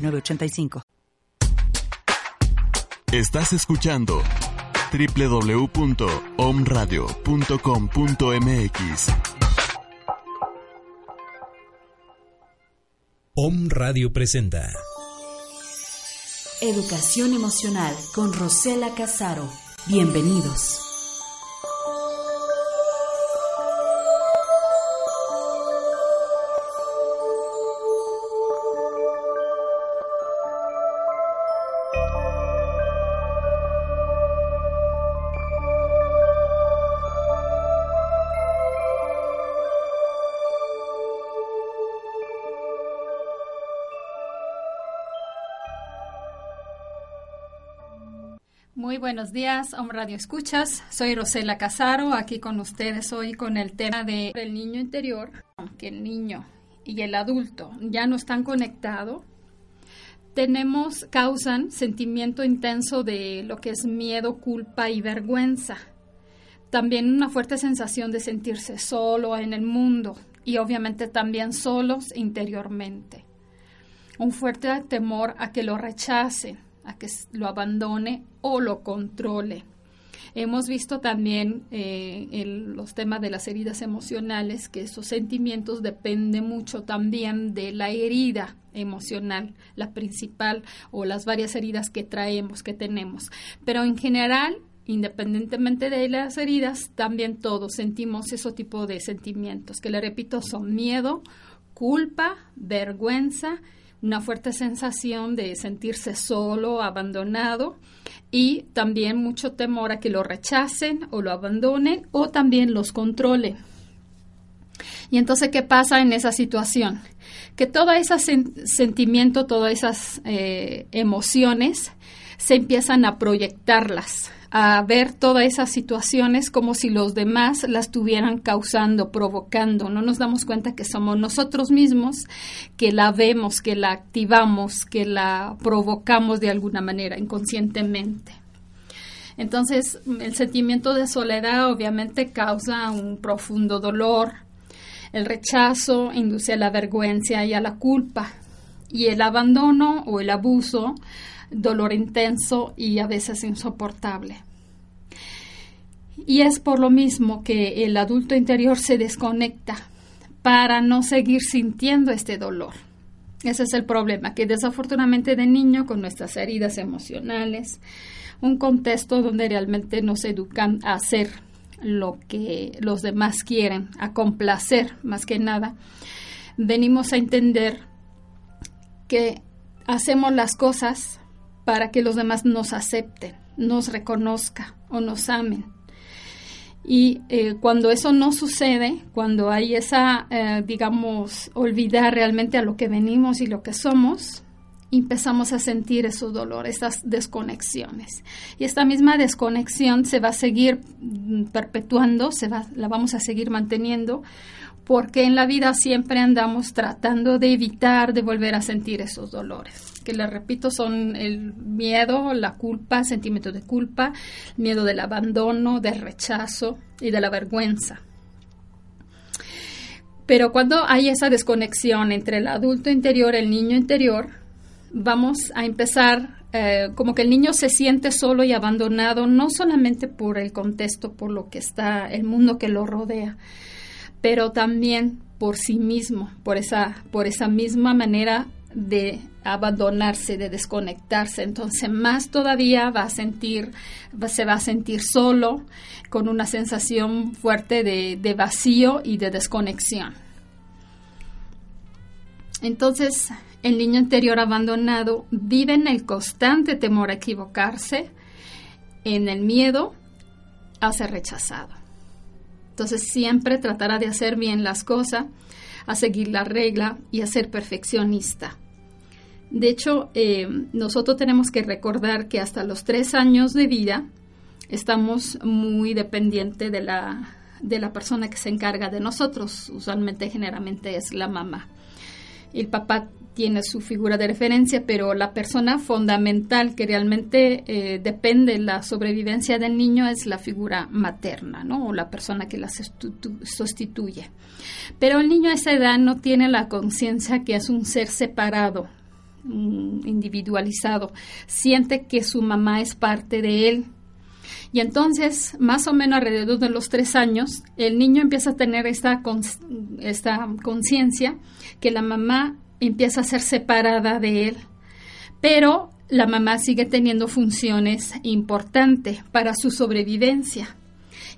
906985. Estás escuchando www.omradio.com.mx. Om Radio presenta Educación emocional con Rosela Casaro. Bienvenidos. Muy buenos días, Om Radio Escuchas. Soy Rosela Casaro, aquí con ustedes hoy con el tema de el niño interior, que el niño y el adulto ya no están conectados. Tenemos, causan sentimiento intenso de lo que es miedo, culpa y vergüenza. También una fuerte sensación de sentirse solo en el mundo y obviamente también solos interiormente. Un fuerte temor a que lo rechacen, que lo abandone o lo controle. Hemos visto también eh, el, los temas de las heridas emocionales, que esos sentimientos dependen mucho también de la herida emocional, la principal o las varias heridas que traemos, que tenemos. Pero en general, independientemente de las heridas, también todos sentimos ese tipo de sentimientos, que le repito, son miedo, culpa, vergüenza, una fuerte sensación de sentirse solo, abandonado y también mucho temor a que lo rechacen o lo abandonen o también los controlen. Y entonces, ¿qué pasa en esa situación? Que todo ese sentimiento, todas esas eh, emociones se empiezan a proyectarlas a ver todas esas situaciones como si los demás las estuvieran causando, provocando. No nos damos cuenta que somos nosotros mismos que la vemos, que la activamos, que la provocamos de alguna manera inconscientemente. Entonces, el sentimiento de soledad obviamente causa un profundo dolor. El rechazo induce a la vergüenza y a la culpa. Y el abandono o el abuso dolor intenso y a veces insoportable. Y es por lo mismo que el adulto interior se desconecta para no seguir sintiendo este dolor. Ese es el problema, que desafortunadamente de niño, con nuestras heridas emocionales, un contexto donde realmente nos educan a hacer lo que los demás quieren, a complacer más que nada, venimos a entender que hacemos las cosas para que los demás nos acepten, nos reconozcan o nos amen. Y eh, cuando eso no sucede, cuando hay esa, eh, digamos, olvidar realmente a lo que venimos y lo que somos, empezamos a sentir esos dolores, esas desconexiones. Y esta misma desconexión se va a seguir mm, perpetuando, se va, la vamos a seguir manteniendo, porque en la vida siempre andamos tratando de evitar de volver a sentir esos dolores que le repito son el miedo, la culpa, sentimiento de culpa, miedo del abandono, del rechazo y de la vergüenza. Pero cuando hay esa desconexión entre el adulto interior y el niño interior, vamos a empezar eh, como que el niño se siente solo y abandonado, no solamente por el contexto, por lo que está, el mundo que lo rodea, pero también por sí mismo, por esa, por esa misma manera de abandonarse, de desconectarse. Entonces, más todavía va a sentir, se va a sentir solo, con una sensación fuerte de, de vacío y de desconexión. Entonces, el niño interior abandonado vive en el constante temor a equivocarse, en el miedo a ser rechazado. Entonces, siempre tratará de hacer bien las cosas, a seguir la regla y a ser perfeccionista De hecho, eh, nosotros tenemos que recordar que hasta los tres años de vida estamos muy dependientes de la, de la persona que se encarga de nosotros. Usualmente, generalmente es la mamá. El papá tiene su figura de referencia, pero la persona fundamental que realmente eh, depende de la sobrevivencia del niño es la figura materna, ¿no? O la persona que la sustituye. Pero el niño a esa edad no tiene la conciencia que es un ser separado, individualizado. Siente que su mamá es parte de él. Y entonces, más o menos alrededor de los tres años, el niño empieza a tener esta, esta conciencia que la mamá empieza a ser separada de él. Pero la mamá sigue teniendo funciones importantes para su sobrevivencia.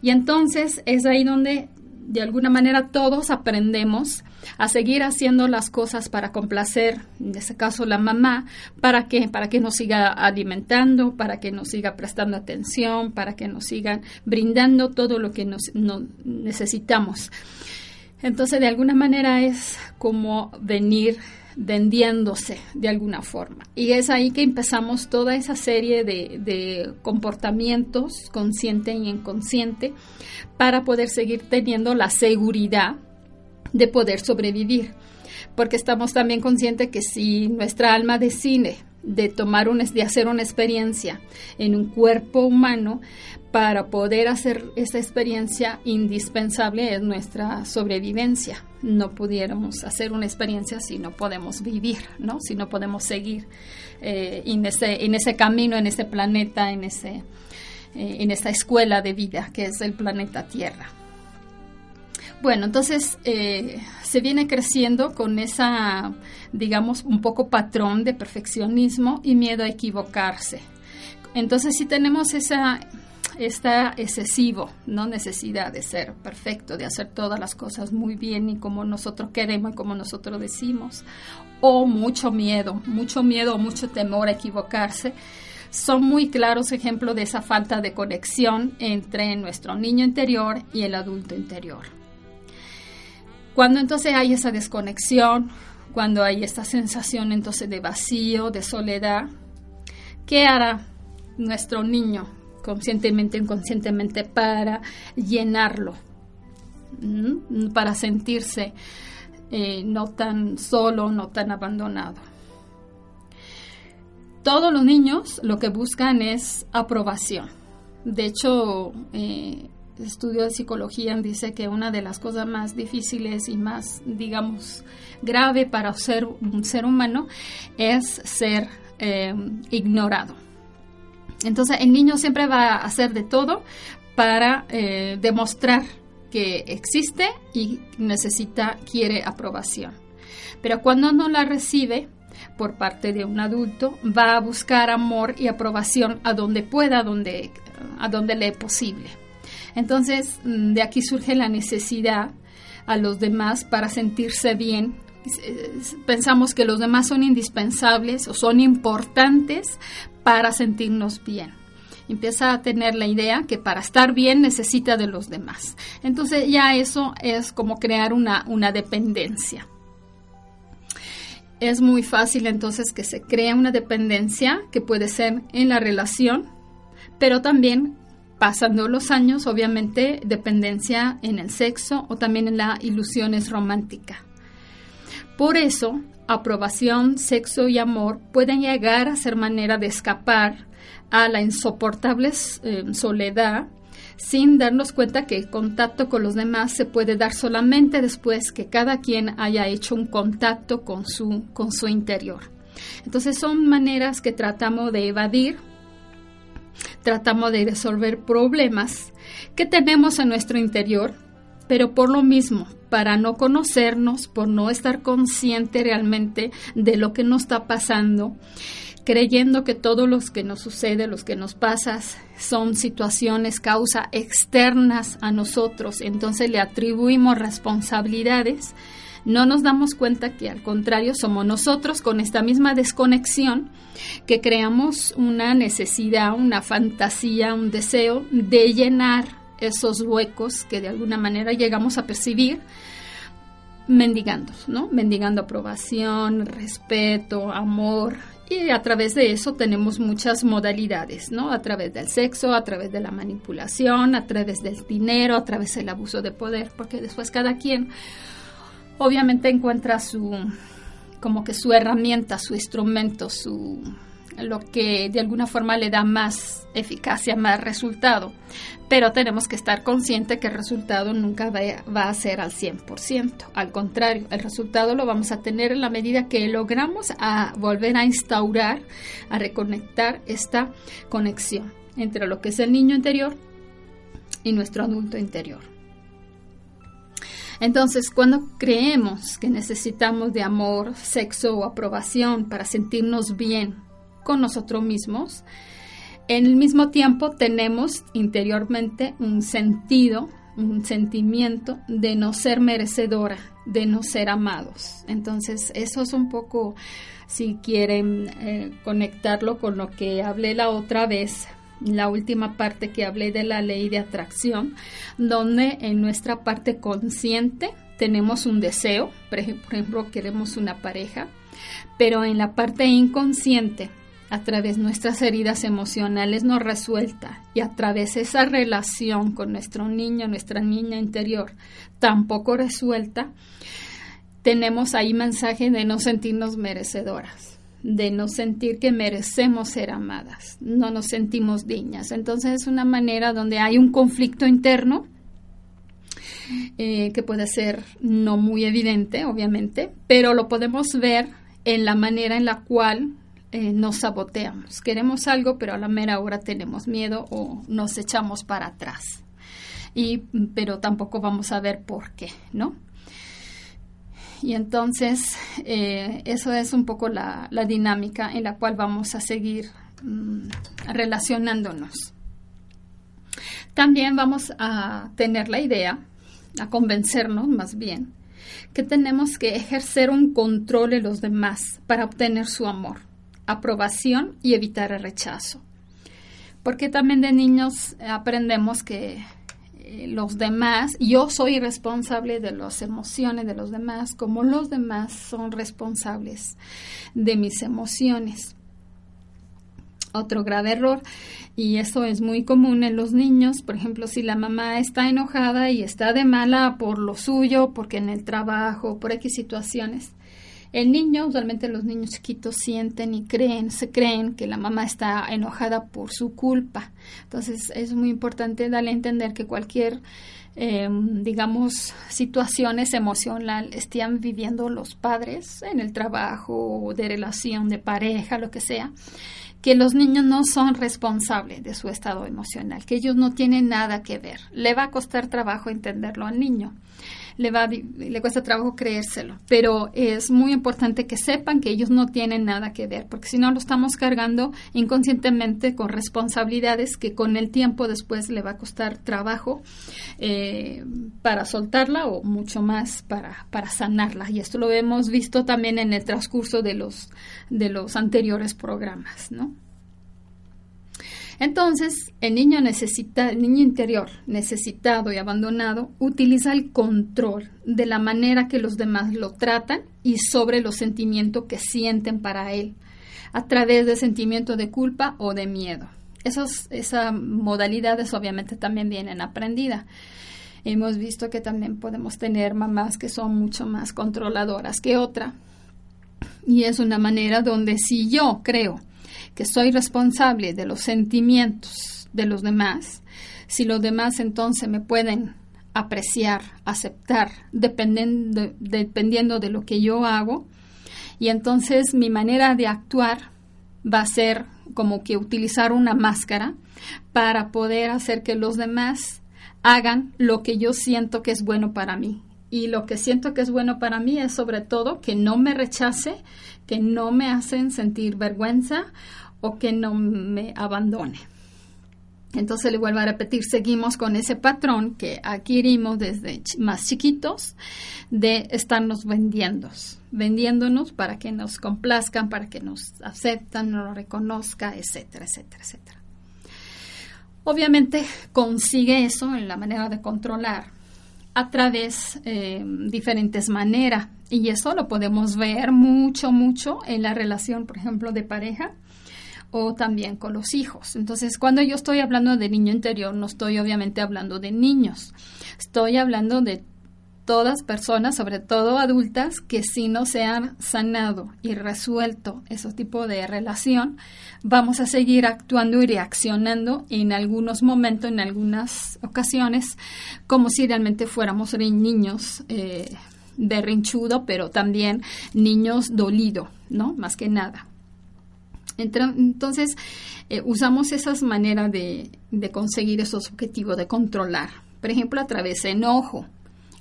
Y entonces es ahí donde de alguna manera todos aprendemos a seguir haciendo las cosas para complacer, en este caso la mamá, para que para que nos siga alimentando, para que nos siga prestando atención, para que nos sigan brindando todo lo que nos necesitamos. Entonces, de alguna manera es como venir vendiéndose de alguna forma. Y es ahí que empezamos toda esa serie de, comportamientos consciente y inconsciente para poder seguir teniendo la seguridad de poder sobrevivir. Porque estamos también conscientes que si nuestra alma decide de tomar un, de hacer una experiencia en un cuerpo humano, para poder hacer esa experiencia indispensable es nuestra sobrevivencia. No pudiéramos hacer una experiencia si no podemos vivir, ¿no? Si no podemos seguir eh, en, ese, en ese camino, en ese planeta, en, ese, eh, en esta escuela de vida que es el planeta Tierra. Bueno, entonces eh, se viene creciendo con esa, digamos, un poco patrón de perfeccionismo y miedo a equivocarse. Entonces, si tenemos esa está excesivo, no necesidad de ser perfecto, de hacer todas las cosas muy bien y como nosotros queremos y como nosotros decimos, o mucho miedo, mucho miedo o mucho temor a equivocarse, son muy claros ejemplos de esa falta de conexión entre nuestro niño interior y el adulto interior. Cuando entonces hay esa desconexión, cuando hay esta sensación entonces de vacío, de soledad, ¿qué hará nuestro niño conscientemente inconscientemente para llenarlo, para sentirse eh, no tan solo, no tan abandonado. Todos los niños lo que buscan es aprobación. De hecho, eh, estudio de psicología dice que una de las cosas más difíciles y más, digamos, grave para ser un ser humano es ser eh, ignorado. Entonces el niño siempre va a hacer de todo para eh, demostrar que existe y necesita, quiere aprobación. Pero cuando no la recibe por parte de un adulto, va a buscar amor y aprobación a donde pueda, donde, a donde le es posible. Entonces, mm, de aquí surge la necesidad a los demás para sentirse bien pensamos que los demás son indispensables o son importantes para sentirnos bien. Empieza a tener la idea que para estar bien necesita de los demás. Entonces ya eso es como crear una, una dependencia. Es muy fácil entonces que se crea una dependencia que puede ser en la relación, pero también pasando los años, obviamente, dependencia en el sexo o también en la ilusiones romántica. Por eso, aprobación, sexo y amor pueden llegar a ser manera de escapar a la insoportable eh, soledad sin darnos cuenta que el contacto con los demás se puede dar solamente después que cada quien haya hecho un contacto con su, con su interior. Entonces son maneras que tratamos de evadir, tratamos de resolver problemas que tenemos en nuestro interior pero por lo mismo, para no conocernos, por no estar consciente realmente de lo que nos está pasando, creyendo que todo lo que nos sucede, lo que nos pasa, son situaciones, causa externas a nosotros, entonces le atribuimos responsabilidades, no nos damos cuenta que al contrario somos nosotros con esta misma desconexión que creamos una necesidad, una fantasía, un deseo de llenar esos huecos que de alguna manera llegamos a percibir mendigando, ¿no? Mendigando aprobación, respeto, amor. Y a través de eso tenemos muchas modalidades, ¿no? A través del sexo, a través de la manipulación, a través del dinero, a través del abuso de poder, porque después cada quien obviamente encuentra su, como que su herramienta, su instrumento, su lo que de alguna forma le da más eficacia, más resultado. Pero tenemos que estar conscientes que el resultado nunca va a ser al 100%. Al contrario, el resultado lo vamos a tener en la medida que logramos volver a instaurar, a reconectar esta conexión entre lo que es el niño interior y nuestro adulto interior. Entonces, cuando creemos que necesitamos de amor, sexo o aprobación para sentirnos bien con nosotros mismos, en el mismo tiempo tenemos interiormente un sentido, un sentimiento de no ser merecedora, de no ser amados. Entonces, eso es un poco, si quieren eh, conectarlo con lo que hablé la otra vez, la última parte que hablé de la ley de atracción, donde en nuestra parte consciente tenemos un deseo, por ejemplo, queremos una pareja, pero en la parte inconsciente a través de nuestras heridas emocionales no resuelta y a través de esa relación con nuestro niño, nuestra niña interior tampoco resuelta, tenemos ahí mensaje de no sentirnos merecedoras, de no sentir que merecemos ser amadas, no nos sentimos dignas. Entonces es una manera donde hay un conflicto interno eh, que puede ser no muy evidente, obviamente, pero lo podemos ver en la manera en la cual eh, nos saboteamos. Queremos algo, pero a la mera hora tenemos miedo o nos echamos para atrás. Y, pero tampoco vamos a ver por qué, ¿no? Y entonces, eh, eso es un poco la, dinámica en la cual vamos a seguir mm, relacionándonos. También vamos a tener la idea, a convencernos más bien, que tenemos que ejercer un control de los demás para obtener su amor aprobación y evitar el rechazo. Porque también de niños aprendemos que eh, los demás, yo soy responsable de las emociones de los demás, como los demás son responsables de mis emociones. Otro grave error, y eso es muy común en los niños, por ejemplo, si la mamá está enojada y está de mala por lo suyo, porque en el trabajo, por X situaciones, el niño, usualmente los niños chiquitos sienten y creen, se creen que la mamá está enojada por su culpa. Entonces es muy importante darle a entender que cualquier, em, digamos, situaciones emocionales estén viviendo los padres en el trabajo, de relación, de pareja, lo que sea, que los niños no son responsables de su estado emocional, que ellos no tienen nada que ver. Le va a costar trabajo entenderlo al niño le, va, le cuesta trabajo creérselo. Pero es muy importante que sepan que ellos no tienen nada que ver, porque si no lo estamos cargando inconscientemente con responsabilidades que con el tiempo después le va a costar trabajo eh, para soltarla o mucho más para, para sanarla. Y esto lo hemos visto también en el transcurso de los, de los anteriores programas, ¿no? Entonces, el niño necesita, el niño interior necesitado y abandonado utiliza el control de la manera que los demás lo tratan y sobre los sentimientos que sienten para él, a través de sentimientos de culpa o de miedo. Esos, esas modalidades obviamente también vienen aprendidas. Hemos visto que también podemos tener mamás que son mucho más controladoras que otra. Y es una manera donde si yo creo que soy responsable de los sentimientos de los demás, si los demás entonces me pueden apreciar, aceptar, dependiendo, dependiendo de lo que yo hago, y entonces mi manera de actuar va a ser como que utilizar una máscara para poder hacer que los demás hagan lo que yo siento que es bueno para mí. Y lo que siento que es bueno para mí es sobre todo que no me rechace, que no me hacen sentir vergüenza o que no me abandone. Entonces le vuelvo a repetir, seguimos con ese patrón que adquirimos desde más chiquitos de estarnos vendiendo, vendiéndonos para que nos complazcan, para que nos aceptan, nos reconozca, etcétera, etcétera, etcétera. Obviamente consigue eso en la manera de controlar a través de diferentes maneras. Y eso lo podemos ver mucho, mucho en la relación, por ejemplo, de pareja o también con los hijos. Entonces, cuando yo estoy hablando de niño interior, no estoy obviamente hablando de niños, estoy hablando de todas personas, sobre todo adultas, que si no se han sanado y resuelto ese tipo de relación, vamos a seguir actuando y reaccionando en algunos momentos, en algunas ocasiones, como si realmente fuéramos niños eh, berrinchudo, pero también niños dolido, ¿no? Más que nada. Entonces, eh, usamos esas maneras de, de, conseguir esos objetivos, de controlar. Por ejemplo, a través de enojo.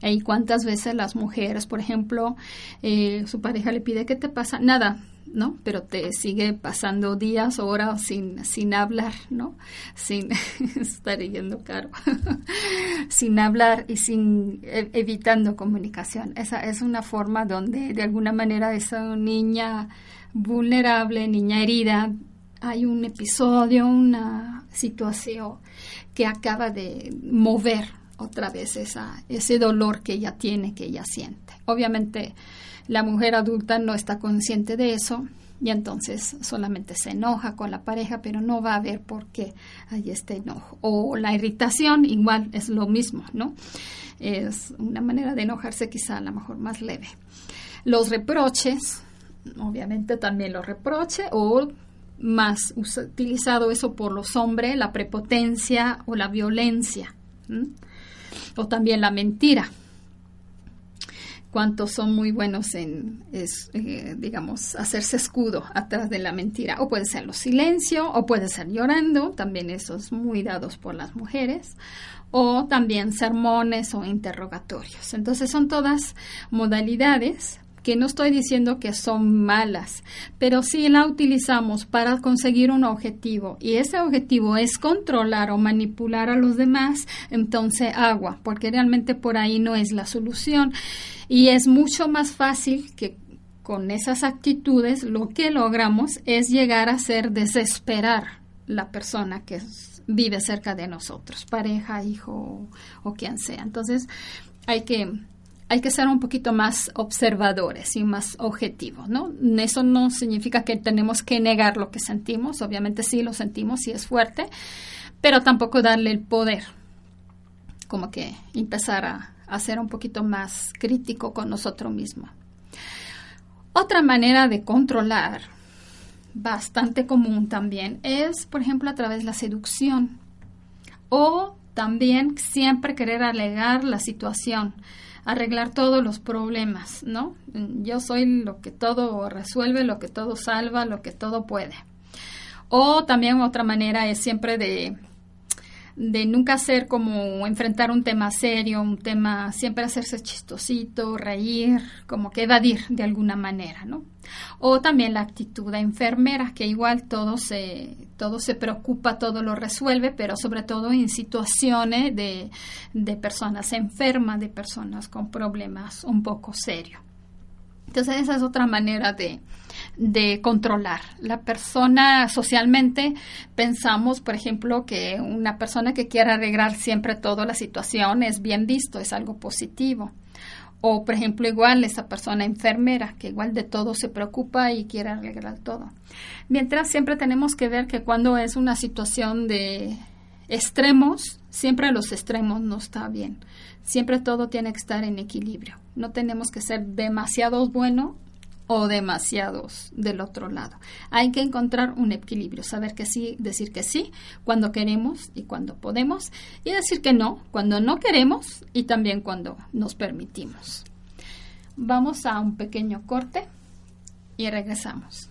¿Y cuántas veces las mujeres, por ejemplo, eh, su pareja le pide, ¿qué te pasa? Nada, ¿no? Pero te sigue pasando días, horas sin, sin hablar, ¿no? Sin estar yendo caro, sin hablar y sin e, evitando comunicación. Esa es una forma donde de alguna manera esa niña vulnerable, niña herida, hay un episodio, una situación que acaba de mover otra vez esa, ese dolor que ella tiene, que ella siente. Obviamente la mujer adulta no está consciente de eso y entonces solamente se enoja con la pareja, pero no va a ver por qué hay este enojo. O la irritación igual es lo mismo, ¿no? Es una manera de enojarse quizá a lo mejor más leve. Los reproches, obviamente también los reproches o más utilizado eso por los hombres, la prepotencia o la violencia, o también la mentira. Cuántos son muy buenos en, eh, digamos, hacerse escudo atrás de la mentira. O puede ser los silencio, o puede ser llorando, también esos muy dados por las mujeres o también sermones o interrogatorios. Entonces son todas modalidades que no estoy diciendo que son malas, pero si la utilizamos para conseguir un objetivo y ese objetivo es controlar o manipular a los demás, entonces agua, porque realmente por ahí no es la solución y es mucho más fácil que con esas actitudes lo que logramos es llegar a hacer desesperar la persona que vive cerca de nosotros, pareja, hijo o quien sea. Entonces hay que hay que ser un poquito más observadores y más objetivos, ¿no? Eso no significa que tenemos que negar lo que sentimos, obviamente sí lo sentimos, sí es fuerte, pero tampoco darle el poder, como que empezar a, a ser un poquito más crítico con nosotros mismos. Otra manera de controlar, bastante común también, es, por ejemplo, a través de la seducción o también siempre querer alegar la situación arreglar todos los problemas, ¿no? Yo soy lo que todo resuelve, lo que todo salva, lo que todo puede. O también otra manera es siempre de, de nunca hacer como enfrentar un tema serio, un tema, siempre hacerse chistosito, reír, como que evadir de alguna manera, ¿no? O también la actitud de enfermera, que igual todo se, todo se preocupa, todo lo resuelve, pero sobre todo en situaciones de, de personas enfermas, de personas con problemas un poco serios. Entonces esa es otra manera de, de, controlar. La persona socialmente pensamos, por ejemplo, que una persona que quiera arreglar siempre toda la situación es bien visto, es algo positivo. O, por ejemplo, igual esa persona enfermera, que igual de todo se preocupa y quiere arreglar todo. Mientras siempre tenemos que ver que cuando es una situación de extremos, siempre los extremos no está bien. Siempre todo tiene que estar en equilibrio. No tenemos que ser demasiados buenos o demasiados del otro lado. Hay que encontrar un equilibrio, saber que sí, decir que sí cuando queremos y cuando podemos y decir que no cuando no queremos y también cuando nos permitimos. Vamos a un pequeño corte y regresamos.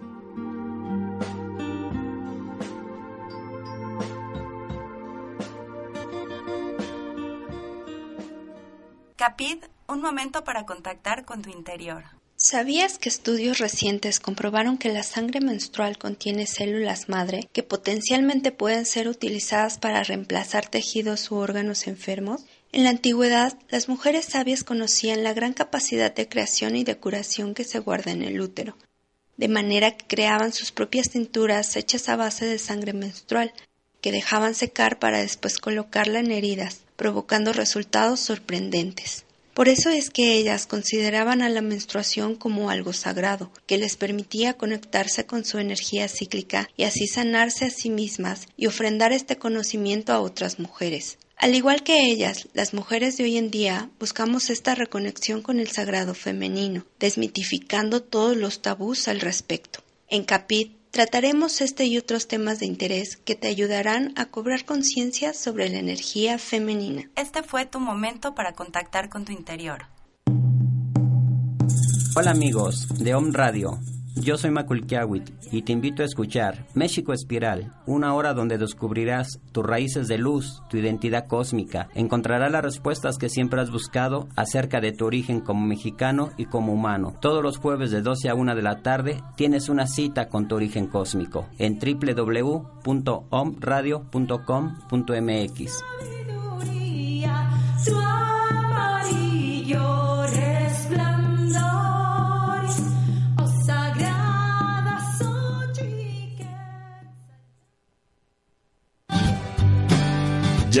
Capid, un momento para contactar con tu interior. ¿Sabías que estudios recientes comprobaron que la sangre menstrual contiene células madre que potencialmente pueden ser utilizadas para reemplazar tejidos u órganos enfermos? En la antigüedad, las mujeres sabias conocían la gran capacidad de creación y de curación que se guarda en el útero, de manera que creaban sus propias cinturas hechas a base de sangre menstrual, que dejaban secar para después colocarla en heridas, provocando resultados sorprendentes. Por eso es que ellas consideraban a la menstruación como algo sagrado, que les permitía conectarse con su energía cíclica y así sanarse a sí mismas y ofrendar este conocimiento a otras mujeres. Al igual que ellas, las mujeres de hoy en día buscamos esta reconexión con el sagrado femenino, desmitificando todos los tabús al respecto. En Capit Trataremos este y otros temas de interés que te ayudarán a cobrar conciencia sobre la energía femenina. Este fue tu momento para contactar con tu interior. Hola amigos de Om Radio. Yo soy Maculkiawit y te invito a escuchar México Espiral, una hora donde descubrirás tus raíces de luz, tu identidad cósmica. Encontrarás las respuestas que siempre has buscado acerca de tu origen como mexicano y como humano. Todos los jueves de 12 a 1 de la tarde tienes una cita con tu origen cósmico en www.omradio.com.mx.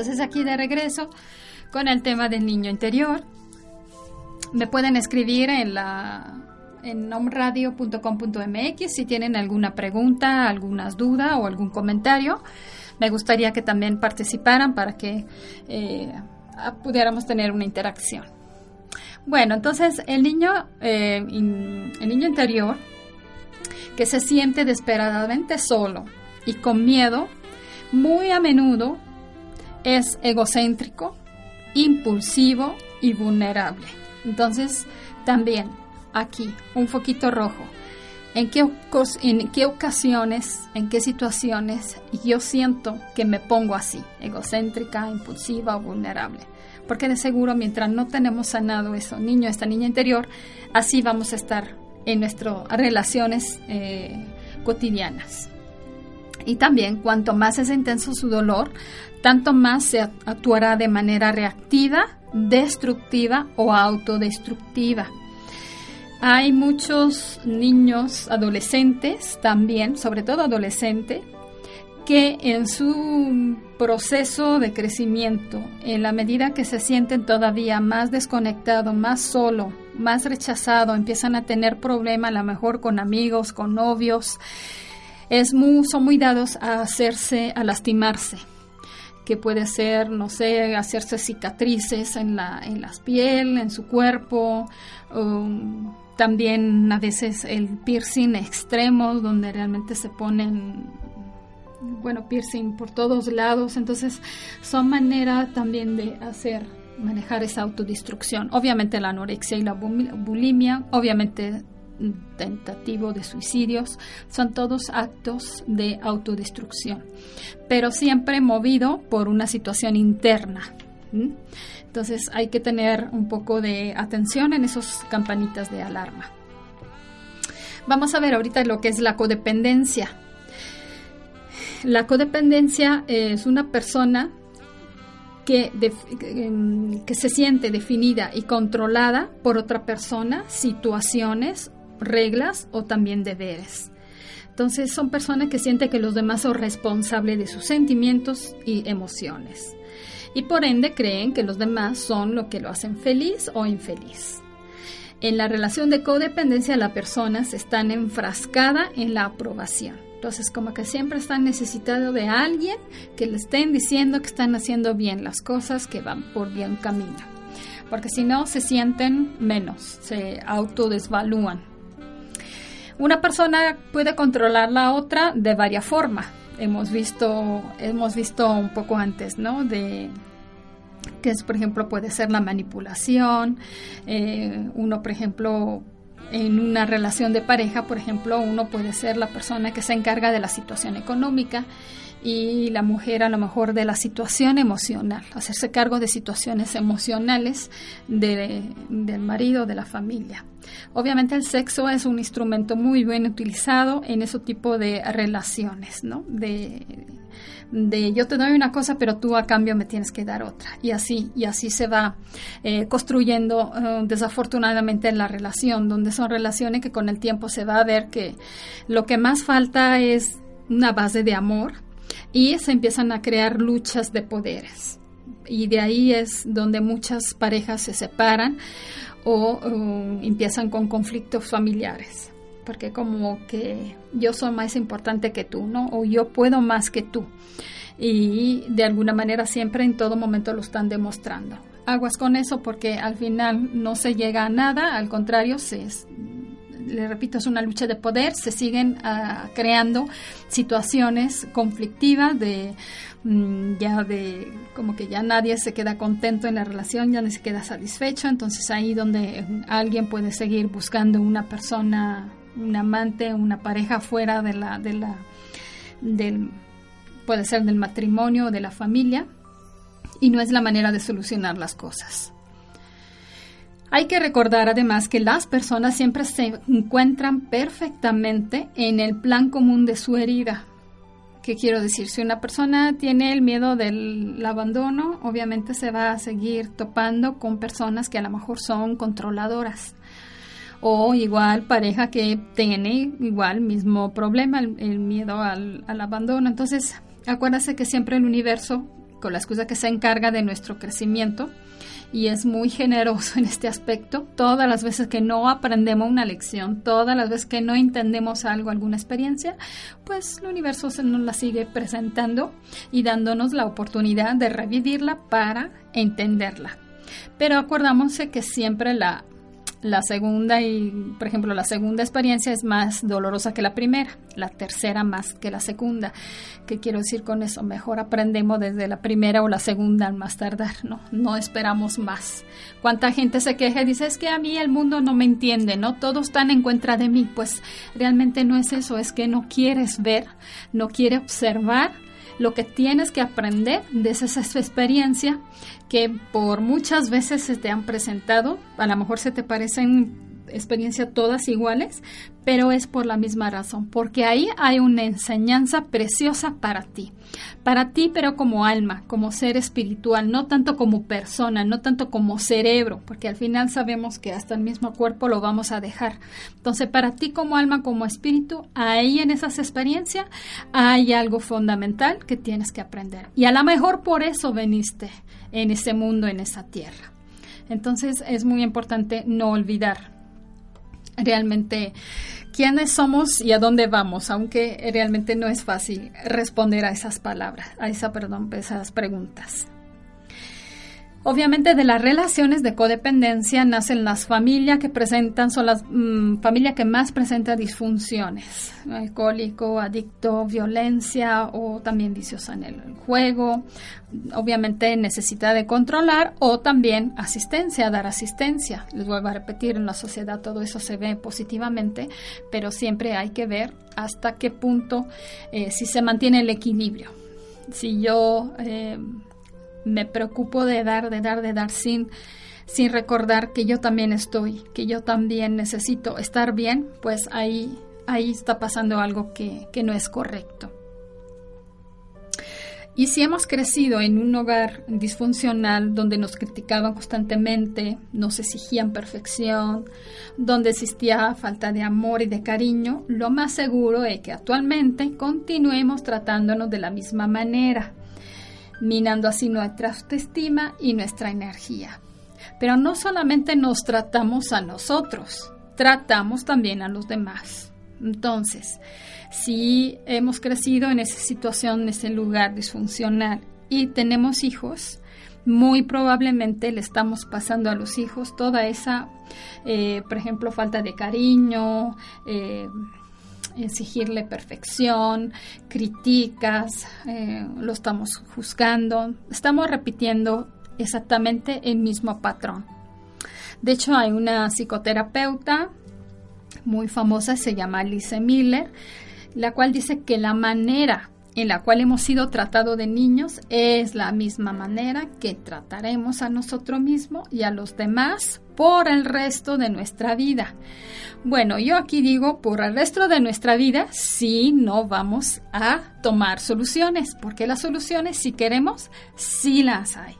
Entonces aquí de regreso con el tema del niño interior. Me pueden escribir en la en nomradio.com.mx si tienen alguna pregunta, alguna duda o algún comentario. Me gustaría que también participaran para que eh, pudiéramos tener una interacción. Bueno, entonces el niño, eh, el niño interior que se siente desesperadamente solo y con miedo, muy a menudo es egocéntrico, impulsivo y vulnerable. Entonces, también aquí, un foquito rojo. ¿En qué, ¿En qué ocasiones, en qué situaciones yo siento que me pongo así, egocéntrica, impulsiva o vulnerable? Porque de seguro mientras no tenemos sanado eso, niño, esta niña interior, así vamos a estar en nuestras relaciones eh, cotidianas. Y también, cuanto más es intenso su dolor, tanto más se actuará de manera reactiva, destructiva o autodestructiva. Hay muchos niños, adolescentes también, sobre todo adolescentes, que en su proceso de crecimiento, en la medida que se sienten todavía más desconectados, más solo, más rechazado, empiezan a tener problemas a lo mejor con amigos, con novios, es muy, son muy dados a hacerse, a lastimarse que puede ser, no sé, hacerse cicatrices en la, en las piel, en su cuerpo, um, también a veces el piercing extremo, donde realmente se ponen, bueno, piercing por todos lados, entonces son maneras también de hacer manejar esa autodestrucción. Obviamente la anorexia y la bulimia, obviamente tentativo de suicidios, son todos actos de autodestrucción, pero siempre movido por una situación interna. Entonces hay que tener un poco de atención en esos campanitas de alarma. Vamos a ver ahorita lo que es la codependencia. La codependencia es una persona que, que, se siente definida y controlada por otra persona, situaciones reglas o también deberes. Entonces son personas que sienten que los demás son responsables de sus sentimientos y emociones. Y por ende creen que los demás son lo que lo hacen feliz o infeliz. En la relación de codependencia las personas están enfrascadas en la aprobación. Entonces como que siempre están necesitados de alguien que le estén diciendo que están haciendo bien las cosas, que van por bien camino. Porque si no se sienten menos, se autodesvalúan una persona puede controlar la otra de varias formas. Hemos visto, hemos visto un poco antes, ¿no? De que es, por ejemplo, puede ser la manipulación. Eh, uno, por ejemplo, en una relación de pareja, por ejemplo, uno puede ser la persona que se encarga de la situación económica y la mujer a lo mejor de la situación emocional, hacerse cargo de situaciones emocionales del marido, de la familia. Obviamente el sexo es un instrumento muy bien utilizado en ese tipo de relaciones, ¿no? De, de yo te doy una cosa, pero tú a cambio me tienes que dar otra. Y así, y así se va eh, construyendo eh, desafortunadamente en la relación, donde son relaciones que con el tiempo se va a ver que lo que más falta es una base de amor, y se empiezan a crear luchas de poderes. Y de ahí es donde muchas parejas se separan o empiezan con conflictos familiares. Porque como que yo soy más importante que tú, ¿no? O yo puedo más que tú. Y de alguna manera siempre en todo momento lo están demostrando. Aguas con eso porque al final no se llega a nada, al contrario, se, le repito, es una lucha de poder, se siguen ah, creando situaciones conflictivas de mm, ya de como que ya nadie se queda contento en la relación, ya no se queda satisfecho, entonces ahí donde alguien puede seguir buscando una persona, un amante, una pareja fuera de la, de la, del, puede ser del matrimonio o de la familia, y no es la manera de solucionar las cosas. Hay que recordar además que las personas siempre se encuentran perfectamente en el plan común de su herida. ¿Qué quiero decir? Si una persona tiene el miedo del abandono, obviamente se va a seguir topando con personas que a lo mejor son controladoras. O igual pareja que tiene igual mismo problema, el, miedo al, al abandono. Entonces, acuérdase que siempre el universo, con la excusa que se encarga de nuestro crecimiento, y es muy generoso en este aspecto. Todas las veces que no aprendemos una lección, todas las veces que no entendemos algo, alguna experiencia, pues el universo se nos la sigue presentando y dándonos la oportunidad de revivirla para entenderla. Pero acordámonos que siempre la la segunda y, por ejemplo, la segunda experiencia es más dolorosa que la primera, la tercera más que la segunda. ¿Qué quiero decir con eso? Mejor aprendemos desde la primera o la segunda al más tardar, ¿no? No esperamos más. ¿Cuánta gente se queja y dice, es que a mí el mundo no me entiende, ¿no? Todos están en contra de mí. Pues realmente no es eso, es que no quieres ver, no quieres observar lo que tienes que aprender de esa, experiencia que por muchas veces se te han presentado, a lo mejor se te parecen experiencia todas iguales, pero es por la misma razón, porque ahí hay una enseñanza preciosa para ti, para ti pero como alma, como ser espiritual, no tanto como persona, no tanto como cerebro, porque al final sabemos que hasta el mismo cuerpo lo vamos a dejar. Entonces, para ti como alma, como espíritu, ahí en esas experiencias hay algo fundamental que tienes que aprender. Y a lo mejor por eso veniste en ese mundo, en esa tierra. Entonces es muy importante no olvidar realmente quiénes somos y a dónde vamos, aunque realmente no es fácil responder a esas palabras, a esa, perdón, esas preguntas. Obviamente de las relaciones de codependencia nacen las familias que presentan, son las mm, familias que más presentan disfunciones, alcohólico, adicto, violencia o también viciosa en el juego, obviamente necesidad de controlar o también asistencia, dar asistencia. Les vuelvo a repetir, en la sociedad todo eso se ve positivamente, pero siempre hay que ver hasta qué punto eh, si se mantiene el equilibrio. Si yo... Eh, me preocupo de dar, de dar, de dar sin, sin recordar que yo también estoy, que yo también necesito estar bien, pues ahí, ahí está pasando algo que, que no es correcto. Y si hemos crecido en un hogar disfuncional donde nos criticaban constantemente, nos exigían perfección, donde existía falta de amor y de cariño, lo más seguro es que actualmente continuemos tratándonos de la misma manera minando así nuestra autoestima y nuestra energía. Pero no solamente nos tratamos a nosotros, tratamos también a los demás. Entonces, si hemos crecido en esa situación, en ese lugar disfuncional y tenemos hijos, muy probablemente le estamos pasando a los hijos toda esa, eh, por ejemplo, falta de cariño, eh, exigirle perfección, críticas, eh, lo estamos juzgando, estamos repitiendo exactamente el mismo patrón. De hecho, hay una psicoterapeuta muy famosa, se llama Alice Miller, la cual dice que la manera en la cual hemos sido tratados de niños es la misma manera que trataremos a nosotros mismos y a los demás por el resto de nuestra vida. Bueno, yo aquí digo por el resto de nuestra vida si no vamos a tomar soluciones, porque las soluciones si queremos, sí las hay,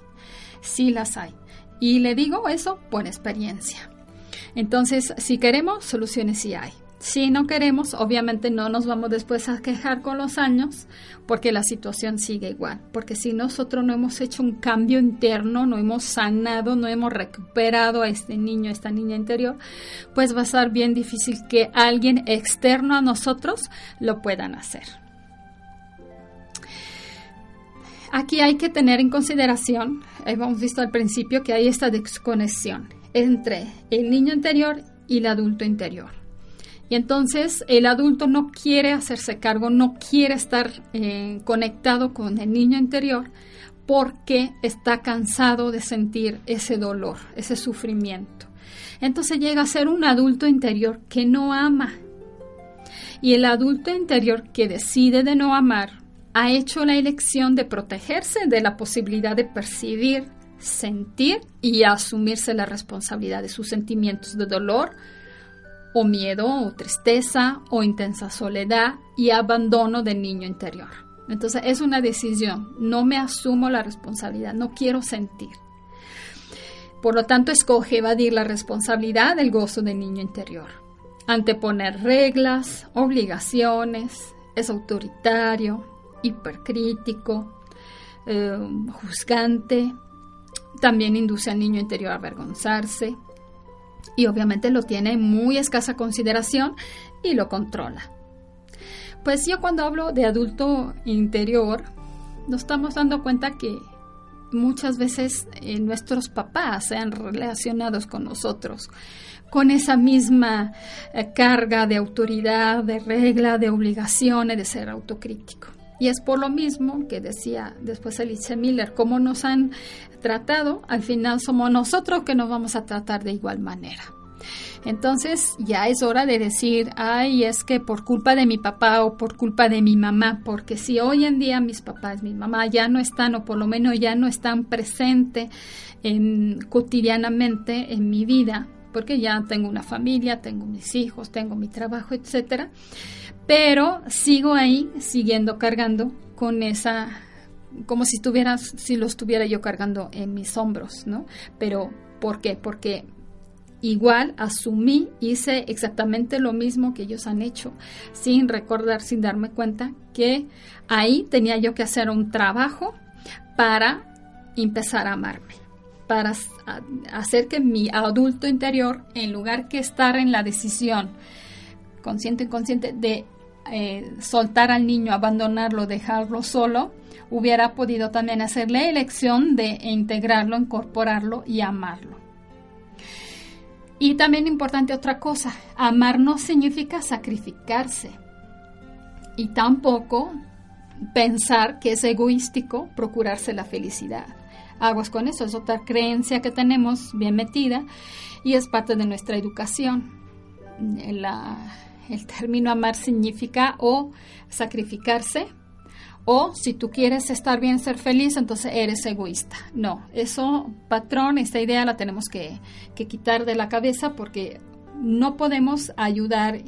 sí las hay. Y le digo eso por experiencia. Entonces, si queremos, soluciones sí hay. Si no queremos, obviamente no nos vamos después a quejar con los años porque la situación sigue igual. Porque si nosotros no hemos hecho un cambio interno, no hemos sanado, no hemos recuperado a este niño, a esta niña interior, pues va a ser bien difícil que alguien externo a nosotros lo puedan hacer. Aquí hay que tener en consideración, hemos visto al principio que hay esta desconexión entre el niño interior y el adulto interior. Y entonces el adulto no quiere hacerse cargo, no quiere estar eh, conectado con el niño interior porque está cansado de sentir ese dolor, ese sufrimiento. Entonces llega a ser un adulto interior que no ama. Y el adulto interior que decide de no amar ha hecho la elección de protegerse de la posibilidad de percibir, sentir y asumirse la responsabilidad de sus sentimientos de dolor, o miedo o tristeza o intensa soledad y abandono del niño interior. Entonces es una decisión, no me asumo la responsabilidad, no quiero sentir. Por lo tanto, escoge evadir la responsabilidad del gozo del niño interior. Anteponer reglas, obligaciones, es autoritario, hipercrítico, eh, juzgante, también induce al niño interior a avergonzarse, y obviamente lo tiene en muy escasa consideración y lo controla. Pues yo cuando hablo de adulto interior, nos estamos dando cuenta que muchas veces eh, nuestros papás sean relacionados con nosotros, con esa misma eh, carga de autoridad, de regla, de obligaciones, de ser autocrítico. Y es por lo mismo que decía después Alice Miller, cómo nos han tratado, al final somos nosotros que nos vamos a tratar de igual manera. Entonces ya es hora de decir, ay, es que por culpa de mi papá o por culpa de mi mamá, porque si hoy en día mis papás, mi mamá ya no están o por lo menos ya no están presentes en, cotidianamente en mi vida, porque ya tengo una familia, tengo mis hijos, tengo mi trabajo, etcétera. Pero sigo ahí, siguiendo cargando con esa como si estuviera, si lo estuviera yo cargando en mis hombros, ¿no? Pero, ¿por qué? Porque igual asumí, hice exactamente lo mismo que ellos han hecho, sin recordar, sin darme cuenta que ahí tenía yo que hacer un trabajo para empezar a amarme, para hacer que mi adulto interior, en lugar que estar en la decisión consciente inconsciente de eh, soltar al niño, abandonarlo, dejarlo solo, hubiera podido también hacer la elección de integrarlo, incorporarlo y amarlo. Y también importante otra cosa, amar no significa sacrificarse y tampoco pensar que es egoístico procurarse la felicidad. Aguas con eso, es otra creencia que tenemos bien metida y es parte de nuestra educación. el término amar significa o sacrificarse o si tú quieres estar bien, ser feliz, entonces eres egoísta. No, eso, patrón, esta idea la tenemos que, quitar de la cabeza porque no podemos ayudar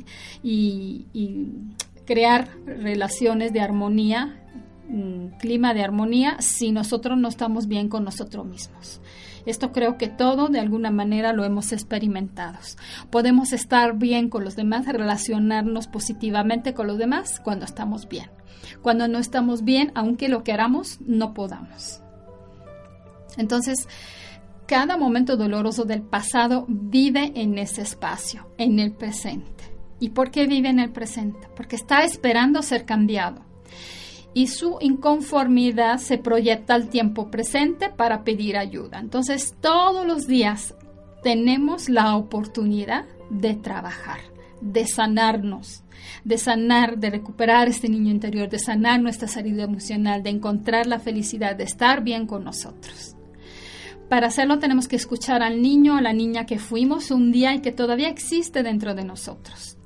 y, crear relaciones de armonía, mm, clima de armonía, si nosotros no estamos bien con nosotros mismos. Esto creo que todo de alguna manera lo hemos experimentado. Podemos estar bien con los demás, relacionarnos positivamente con los demás cuando estamos bien. Cuando no estamos bien, aunque lo queramos, no podamos. Entonces, cada momento doloroso del pasado vive en ese espacio, en el presente. ¿Y por qué vive en el presente? Porque está esperando ser cambiado. Y su inconformidad se proyecta al tiempo presente para pedir ayuda. Entonces, todos los días tenemos la oportunidad de trabajar, de sanarnos, de sanar, de recuperar este niño interior, de sanar nuestra salud emocional, de encontrar la felicidad, de estar bien con nosotros. Para hacerlo tenemos que escuchar al niño o la niña que fuimos un día y que todavía existe dentro de nosotros.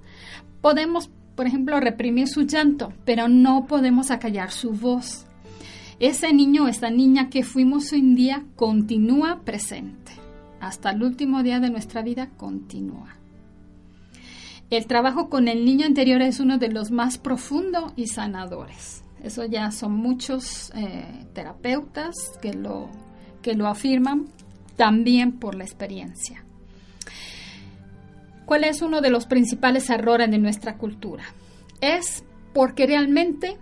Podemos, por ejemplo, reprimir su llanto, pero no podemos acallar su voz. Ese niño o esta niña que fuimos un día continúa presente. Hasta el último día de nuestra vida continúa. El trabajo con el niño interior es uno de los más profundos y sanadores. Eso ya son muchos eh, terapeutas que lo, que lo afirman también por la experiencia. ¿Cuál es uno de los principales errores de nuestra cultura? Es porque realmente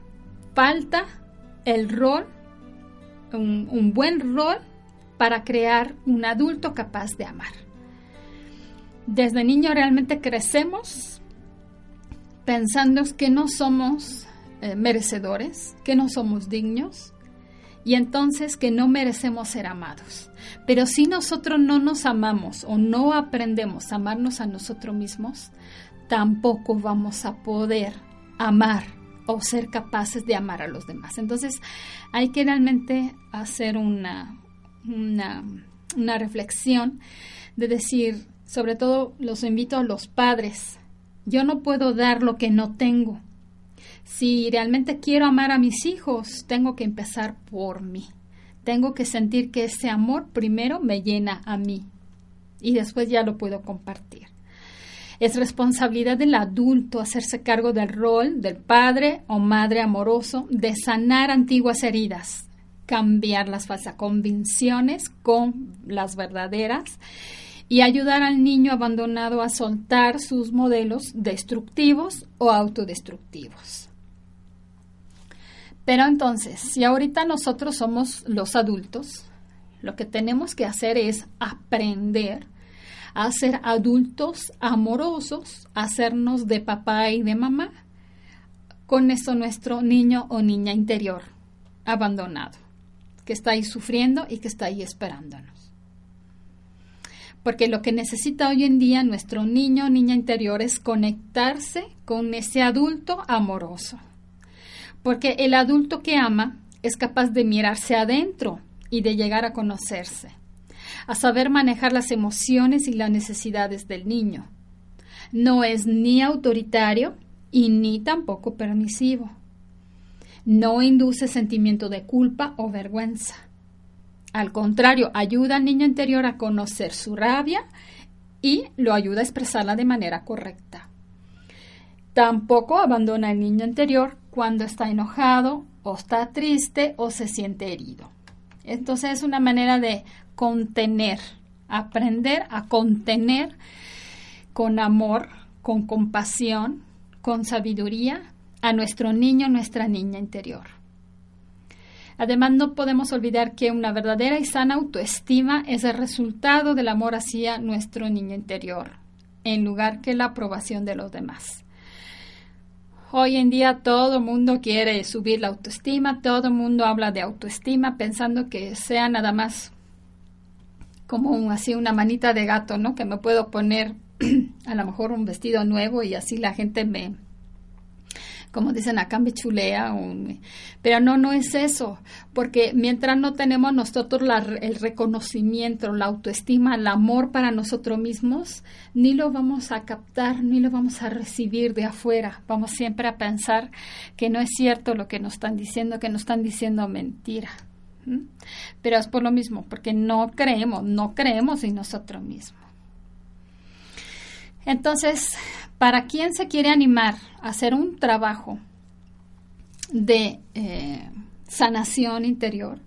falta el rol, un buen rol para crear un adulto capaz de amar desde niño realmente crecemos pensando que no somos eh, merecedores, que no somos dignos y entonces que no merecemos ser amados. Pero si nosotros no nos amamos o no aprendemos a amarnos a nosotros mismos, tampoco vamos a poder amar o ser capaces de amar a los demás. Entonces hay que realmente hacer una, una reflexión de decir, sobre todo los invito a los padres. Yo no puedo dar lo que no tengo. Si realmente quiero amar a mis hijos, tengo que empezar por mí. Tengo que sentir que ese amor primero me llena a mí y después ya lo puedo compartir. Es responsabilidad del adulto hacerse cargo del rol del padre o madre amoroso, de sanar antiguas heridas, cambiar las falsas convicciones con las verdaderas y ayudar al niño abandonado a soltar sus modelos destructivos o autodestructivos. Pero entonces, si ahorita nosotros somos los adultos, lo que tenemos que hacer es aprender a ser adultos amorosos, hacernos de papá y de mamá, con eso nuestro niño o niña interior abandonado, que está ahí sufriendo y que está ahí esperándonos porque lo que necesita hoy en día nuestro niño o niña interior es conectarse con ese adulto amoroso. Porque el adulto que ama es capaz de mirarse adentro y de llegar a conocerse, a saber manejar las emociones y las necesidades del niño. No es ni autoritario y ni tampoco permisivo. No induce sentimiento de culpa o vergüenza al contrario, ayuda al niño interior a conocer su rabia y lo ayuda a expresarla de manera correcta. Tampoco abandona al niño interior cuando está enojado o está triste o se siente herido. Entonces es una manera de contener, aprender a contener con amor, con compasión, con sabiduría a nuestro niño, nuestra niña interior. Además, no podemos olvidar que una verdadera y sana autoestima es el resultado del amor hacia nuestro niño interior, en lugar que la aprobación de los demás. Hoy en día todo el mundo quiere subir la autoestima, todo el mundo habla de autoestima pensando que sea nada más como así una manita de gato, ¿no? Que me puedo poner a lo mejor un vestido nuevo y así la gente me, como dicen acá, me chulea. pero no, no es eso, porque mientras no tenemos nosotros el reconocimiento, la autoestima, el amor para nosotros mismos, ni lo vamos a captar, ni lo vamos a recibir de afuera. Vamos siempre a pensar que no es cierto lo que nos están diciendo, que nos están diciendo mentira. Pero es por lo mismo, porque no creemos, no creemos en nosotros mismos. Entonces, para quien se quiere animar a hacer un trabajo de eh, sanación interior,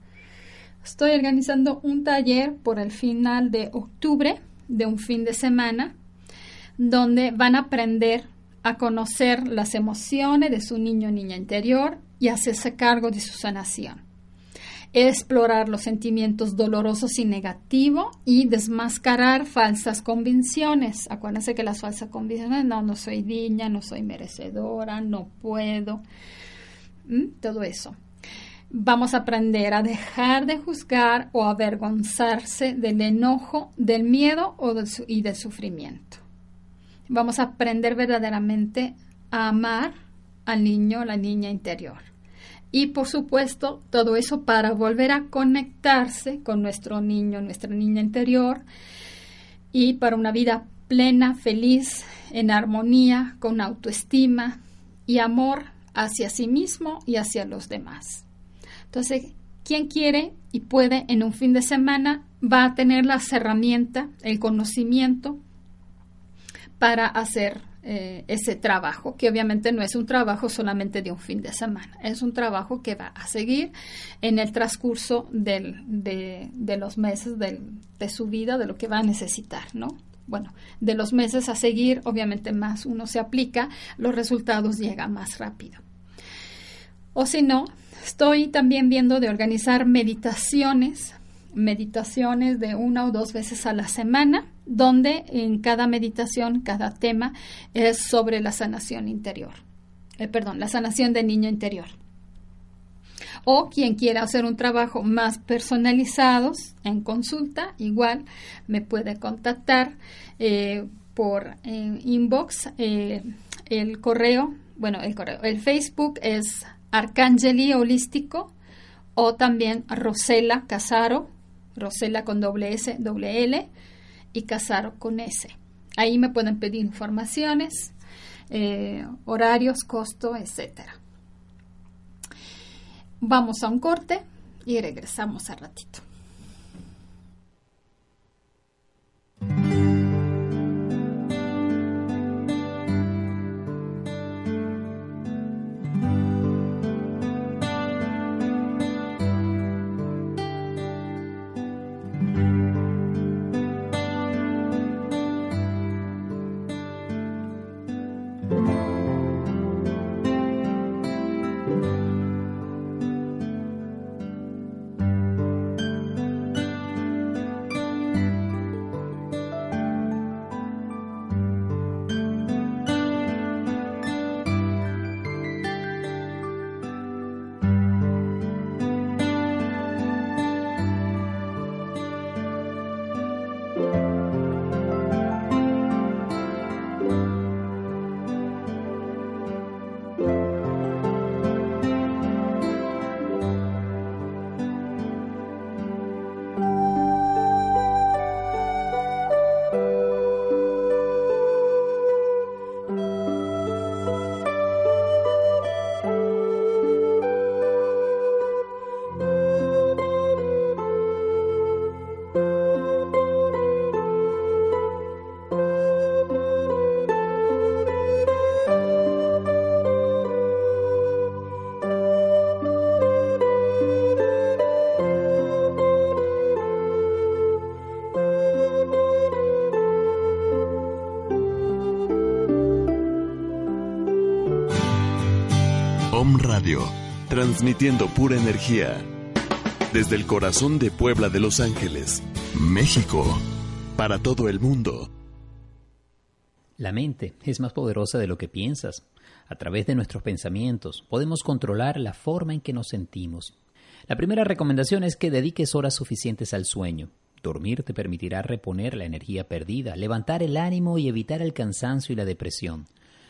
estoy organizando un taller por el final de octubre, de un fin de semana, donde van a aprender a conocer las emociones de su niño o niña interior y hacerse cargo de su sanación explorar los sentimientos dolorosos y negativos y desmascarar falsas convicciones. Acuérdense que las falsas convicciones, no, no soy digna, no soy merecedora, no puedo, todo eso. Vamos a aprender a dejar de juzgar o avergonzarse del enojo, del miedo o y del sufrimiento. Vamos a aprender verdaderamente a amar al niño o la niña interior y por supuesto, todo eso para volver a conectarse con nuestro niño, nuestra niña interior y para una vida plena, feliz, en armonía, con autoestima y amor hacia sí mismo y hacia los demás. Entonces, quien quiere y puede en un fin de semana va a tener las herramientas, el conocimiento para hacer eh, ese trabajo, que obviamente no es un trabajo solamente de un fin de semana, es un trabajo que va a seguir en el transcurso de, los meses de su vida, de lo que va a necesitar, ¿no? Bueno, de los meses a seguir, obviamente más uno se aplica, los resultados llegan más rápido. O si no, estoy también viendo de organizar meditaciones meditaciones de una o dos veces a la semana, donde en cada meditación, cada tema es sobre la sanación interior. Eh, perdón, la sanación del niño interior. O quien quiera hacer un trabajo más personalizado en consulta, igual me puede contactar eh, por eh, inbox. el correo, bueno, el correo, el Facebook es Arcangeli Holístico o también Rosela Casaro Rosela con doble S, doble L y Casaro con S. Ahí me pueden pedir informaciones, eh, horarios, costo, etcétera. Vamos a un corte y regresamos a ratito. Transmitiendo pura energía. Desde el corazón de Puebla de Los Ángeles, México, para todo el mundo. La mente es más poderosa de lo que piensas. A través de nuestros pensamientos podemos controlar la forma en que nos sentimos. La primera recomendación es que dediques horas suficientes al sueño. Dormir te permitirá reponer la energía perdida, levantar el ánimo y evitar el cansancio y la depresión.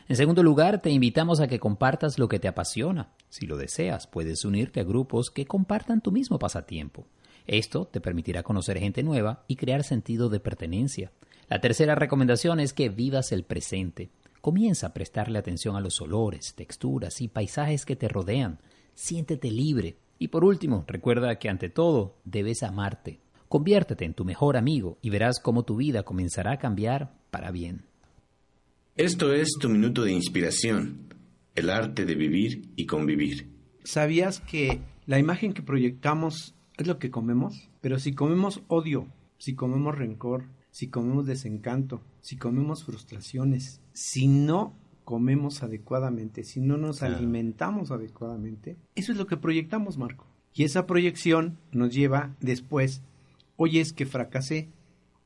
En segundo lugar, te invitamos a que compartas lo que te apasiona. Si lo deseas, puedes unirte a grupos que compartan tu mismo pasatiempo. Esto te permitirá conocer gente nueva y crear sentido de pertenencia. La tercera recomendación es que vivas el presente. Comienza a prestarle atención a los olores, texturas y paisajes que te rodean. Siéntete libre. Y por último, recuerda que ante todo debes amarte. Conviértete en tu mejor amigo y verás cómo tu vida comenzará a cambiar para bien. Esto es tu minuto de inspiración, el arte de vivir y convivir. ¿Sabías que la imagen que proyectamos es lo que comemos? Pero si comemos odio, si comemos rencor, si comemos desencanto, si comemos frustraciones, si no comemos adecuadamente, si no nos alimentamos adecuadamente, eso es lo que proyectamos, Marco. Y esa proyección nos lleva después, oye es que fracasé,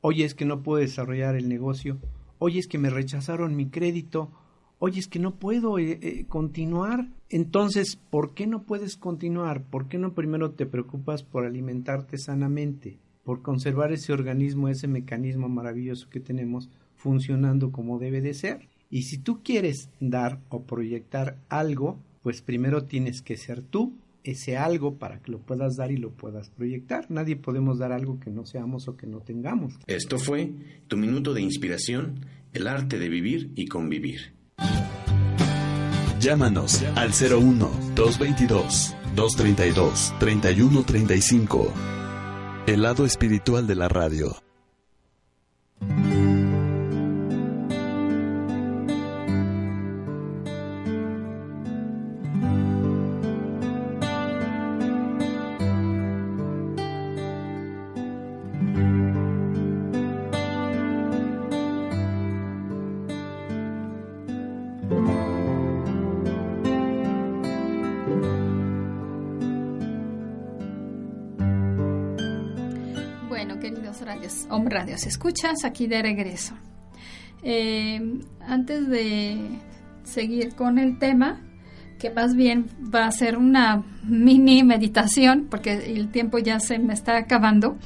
oye es que no puedo desarrollar el negocio, oye es que me rechazaron mi crédito, oye es que no puedo eh, eh, continuar. Entonces, ¿por qué no puedes continuar? ¿Por qué no primero te preocupas por alimentarte sanamente? por conservar ese organismo, ese mecanismo maravilloso que tenemos funcionando como debe de ser. Y si tú quieres dar o proyectar algo, pues primero tienes que ser tú ese algo para que lo puedas dar y lo puedas proyectar. Nadie podemos dar algo que no seamos o que no tengamos. Esto fue tu minuto de inspiración, el arte de vivir y convivir. Llámanos al 01 222 232 3135. El lado espiritual de la radio. Radios escuchas aquí de regreso. Eh, antes de seguir con el tema, que más bien va a ser una mini meditación, porque el tiempo ya se me está acabando,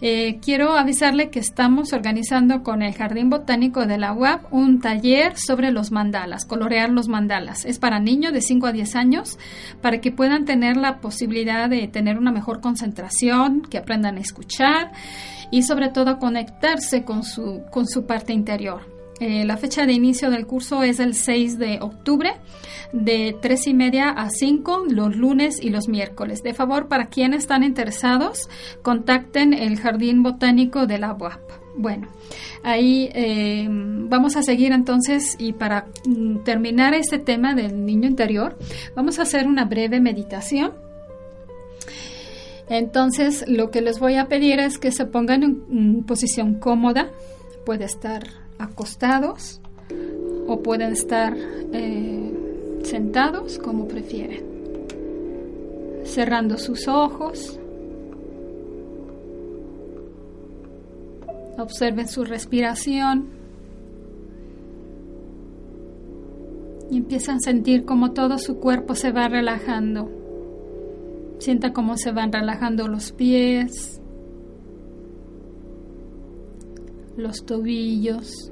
eh, quiero avisarle que estamos organizando con el Jardín Botánico de la UAP un taller sobre los mandalas, colorear los mandalas. Es para niños de 5 a 10 años, para que puedan tener la posibilidad de tener una mejor concentración, que aprendan a escuchar y sobre todo conectarse con su, con su parte interior. Eh, la fecha de inicio del curso es el 6 de octubre, de 3 y media a 5, los lunes y los miércoles. De favor, para quienes están interesados, contacten el Jardín Botánico de la UAP. Bueno, ahí eh, vamos a seguir entonces y para mm, terminar este tema del niño interior, vamos a hacer una breve meditación entonces, lo que les voy a pedir es que se pongan en, posición cómoda. Puede estar acostados o pueden estar eh, sentados como prefieren. Cerrando sus ojos. Observen su respiración. Y empiezan a sentir como todo su cuerpo se va relajando. Sienta cómo se van relajando los pies, los tobillos.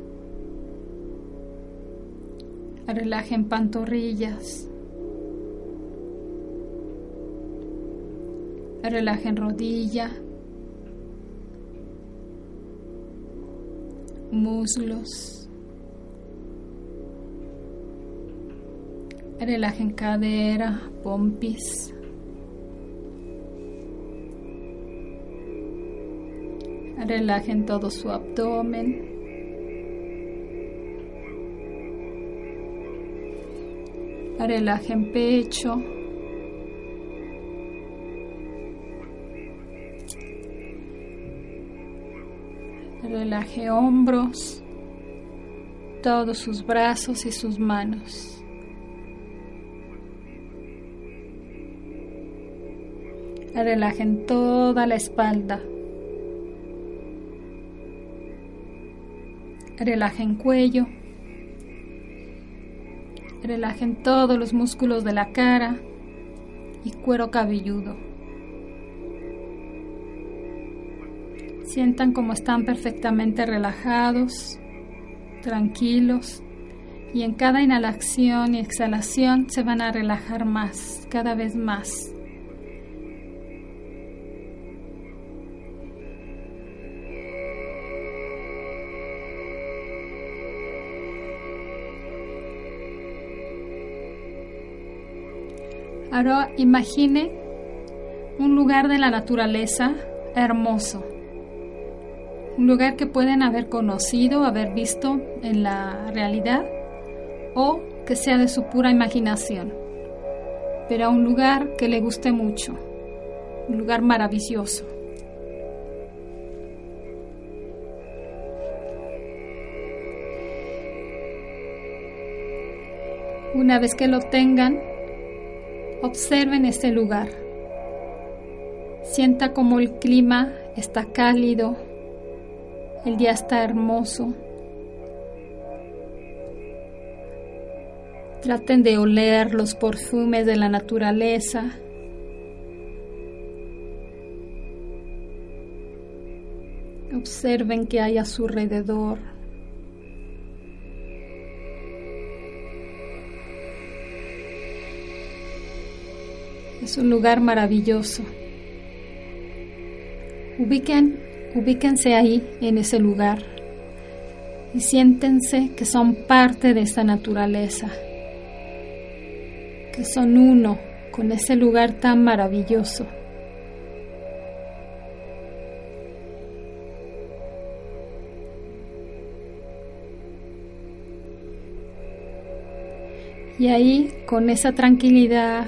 Relajen pantorrillas. Relajen rodilla. Muslos. Relajen cadera, pompis. Relajen todo su abdomen. relaje en pecho. Relaje hombros, todos sus brazos y sus manos. Relajen toda la espalda. Relajen cuello. Relajen todos los músculos de la cara y cuero cabelludo. Sientan como están perfectamente relajados, tranquilos y en cada inhalación y exhalación se van a relajar más, cada vez más. Ahora imagine un lugar de la naturaleza hermoso, un lugar que pueden haber conocido, haber visto en la realidad o que sea de su pura imaginación, pero un lugar que le guste mucho, un lugar maravilloso. Una vez que lo tengan, Observen este lugar. Sienta como el clima está cálido, el día está hermoso. Traten de oler los perfumes de la naturaleza. Observen qué hay a su alrededor. Es un lugar maravilloso. Ubiquen, ubíquense ahí, en ese lugar, y siéntense que son parte de esta naturaleza, que son uno con ese lugar tan maravilloso. Y ahí, con esa tranquilidad,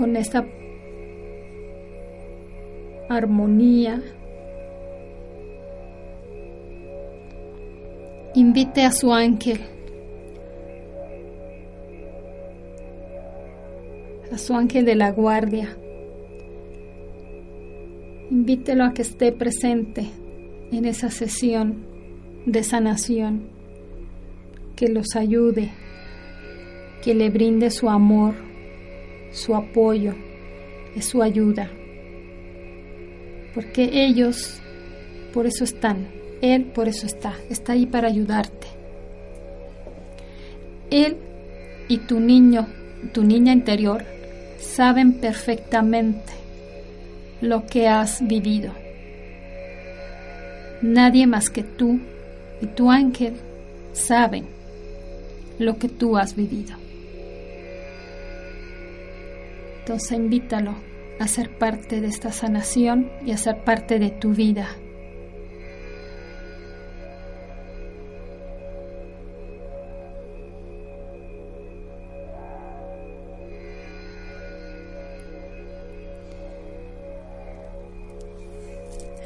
con esta armonía. Invite a su ángel, a su ángel de la guardia. Invítelo a que esté presente en esa sesión de sanación, que los ayude, que le brinde su amor su apoyo, es su ayuda. Porque ellos por eso están, Él por eso está, está ahí para ayudarte. Él y tu niño, tu niña interior, saben perfectamente lo que has vivido. Nadie más que tú y tu ángel saben lo que tú has vivido. Entonces invítalo a ser parte de esta sanación y a ser parte de tu vida.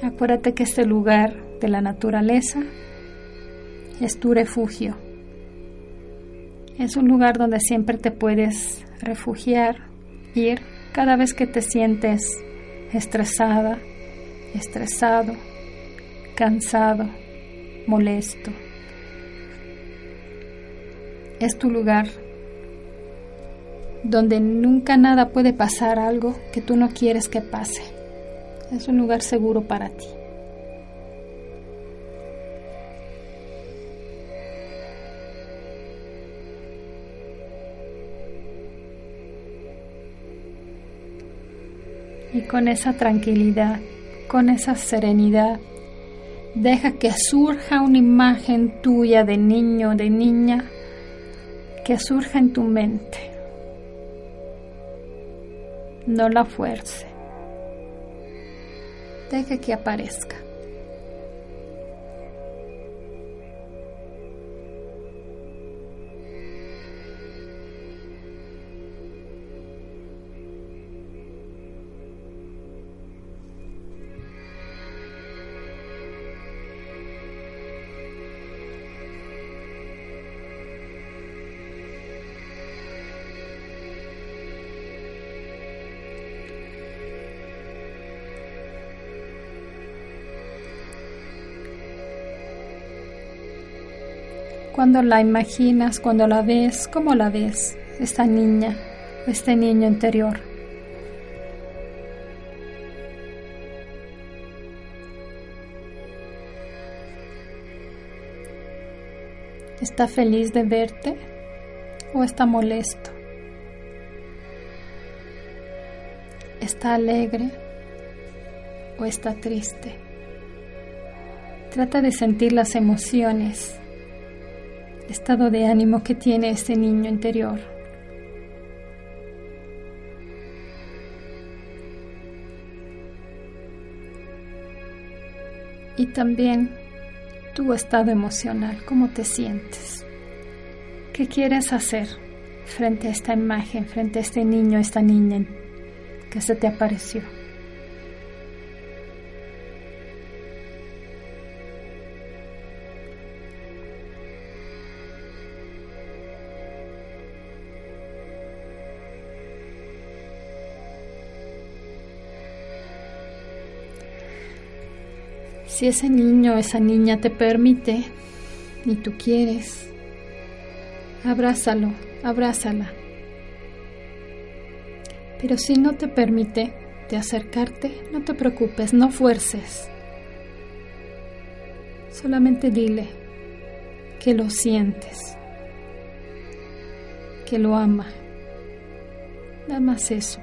Acuérdate que este lugar de la naturaleza es tu refugio. Es un lugar donde siempre te puedes refugiar ir cada vez que te sientes estresada, estresado, cansado, molesto. Es tu lugar donde nunca nada puede pasar algo que tú no quieres que pase. Es un lugar seguro para ti. Con esa tranquilidad, con esa serenidad, deja que surja una imagen tuya de niño, de niña, que surja en tu mente. No la fuerce. Deja que aparezca. Cuando la imaginas, cuando la ves, ¿cómo la ves? Esta niña, este niño interior. ¿Está feliz de verte o está molesto? ¿Está alegre o está triste? Trata de sentir las emociones, estado de ánimo que tiene este niño interior. Y también tu estado emocional, cómo te sientes. ¿Qué quieres hacer frente a esta imagen, frente a este niño, esta niña que se te apareció? Si ese niño esa niña te permite y tú quieres, abrázalo, abrázala. Pero si no te permite de acercarte, no te preocupes, no fuerces. Solamente dile que lo sientes, que lo ama. Nada más eso.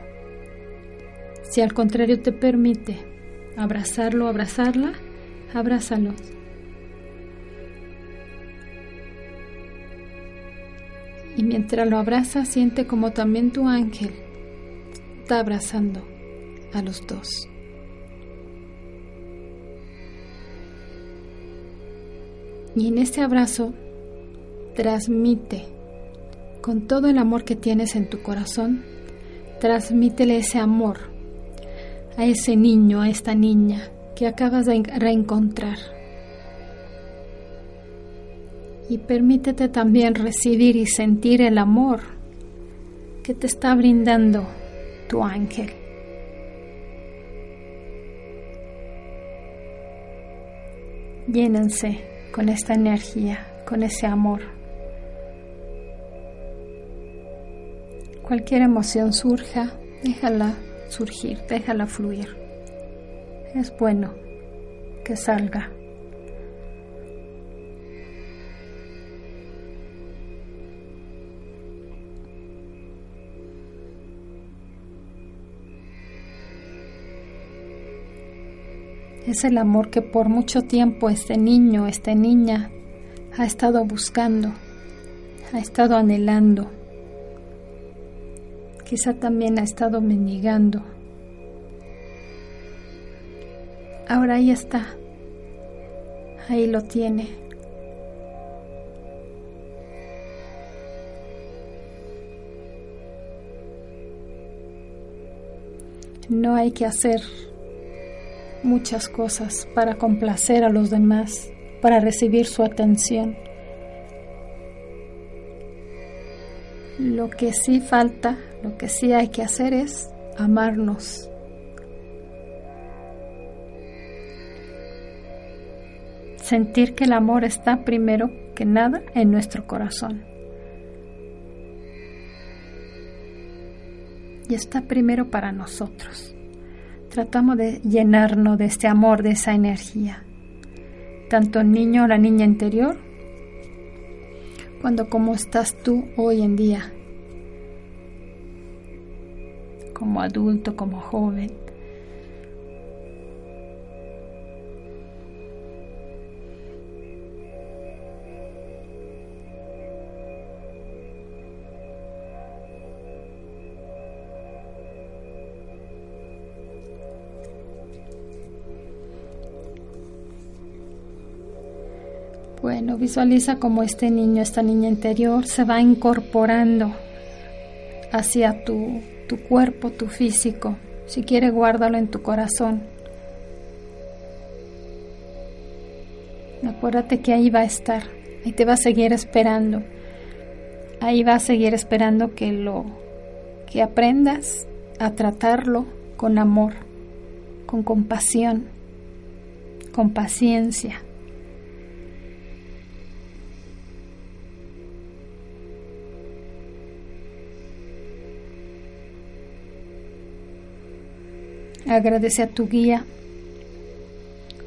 Si al contrario te permite abrazarlo, abrazarla, abrázalos. Y mientras lo abraza, siente como también tu ángel está abrazando a los dos. Y en este abrazo transmite con todo el amor que tienes en tu corazón, transmítele ese amor a ese niño, a esta niña que acabas de reencontrar. Y permítete también recibir y sentir el amor que te está brindando tu ángel. Llénense con esta energía, con ese amor. Cualquier emoción surja, déjala surgir, déjala fluir. Es bueno que salga. Es el amor que por mucho tiempo este niño, esta niña ha estado buscando, ha estado anhelando quizá también ha estado mendigando. Ahora ahí está, ahí lo tiene. No hay que hacer muchas cosas para complacer a los demás, para recibir su atención. Lo que sí falta lo que sí hay que hacer es amarnos. Sentir que el amor está primero que nada en nuestro corazón. Y está primero para nosotros. Tratamos de llenarnos de este amor, de esa energía. Tanto el niño o la niña interior, cuando como estás tú hoy en día como adulto, como joven. Bueno, visualiza como este niño, esta niña interior se va incorporando hacia tu tu cuerpo, tu físico. Si quiere, guárdalo en tu corazón. Acuérdate que ahí va a estar, ahí te va a seguir esperando. Ahí va a seguir esperando que lo que aprendas a tratarlo con amor, con compasión, con paciencia. Agradece a tu guía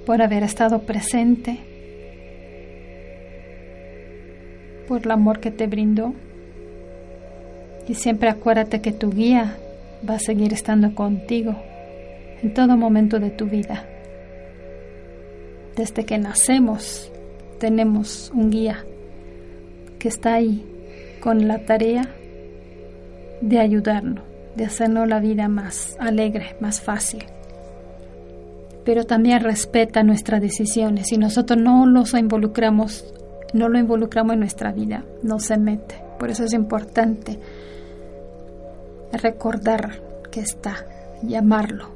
por haber estado presente, por el amor que te brindó. Y siempre acuérdate que tu guía va a seguir estando contigo en todo momento de tu vida. Desde que nacemos tenemos un guía que está ahí con la tarea de ayudarnos, de hacernos la vida más alegre, más fácil. Pero también respeta nuestras decisiones. Si nosotros no los involucramos, no lo involucramos en nuestra vida, no se mete. Por eso es importante recordar que está, llamarlo,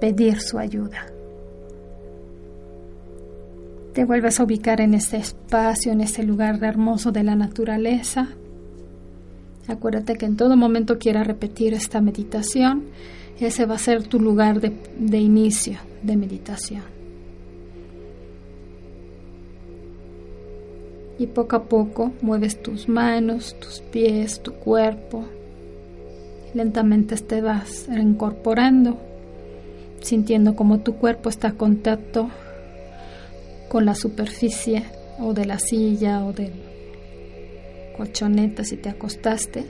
pedir su ayuda. Te vuelves a ubicar en ese espacio, en ese lugar hermoso de la naturaleza. Acuérdate que en todo momento quieras repetir esta meditación. Ese va a ser tu lugar de, de inicio de meditación. Y poco a poco mueves tus manos, tus pies, tu cuerpo. Lentamente te vas reincorporando, sintiendo como tu cuerpo está en contacto con la superficie o de la silla o del colchoneta si te acostaste.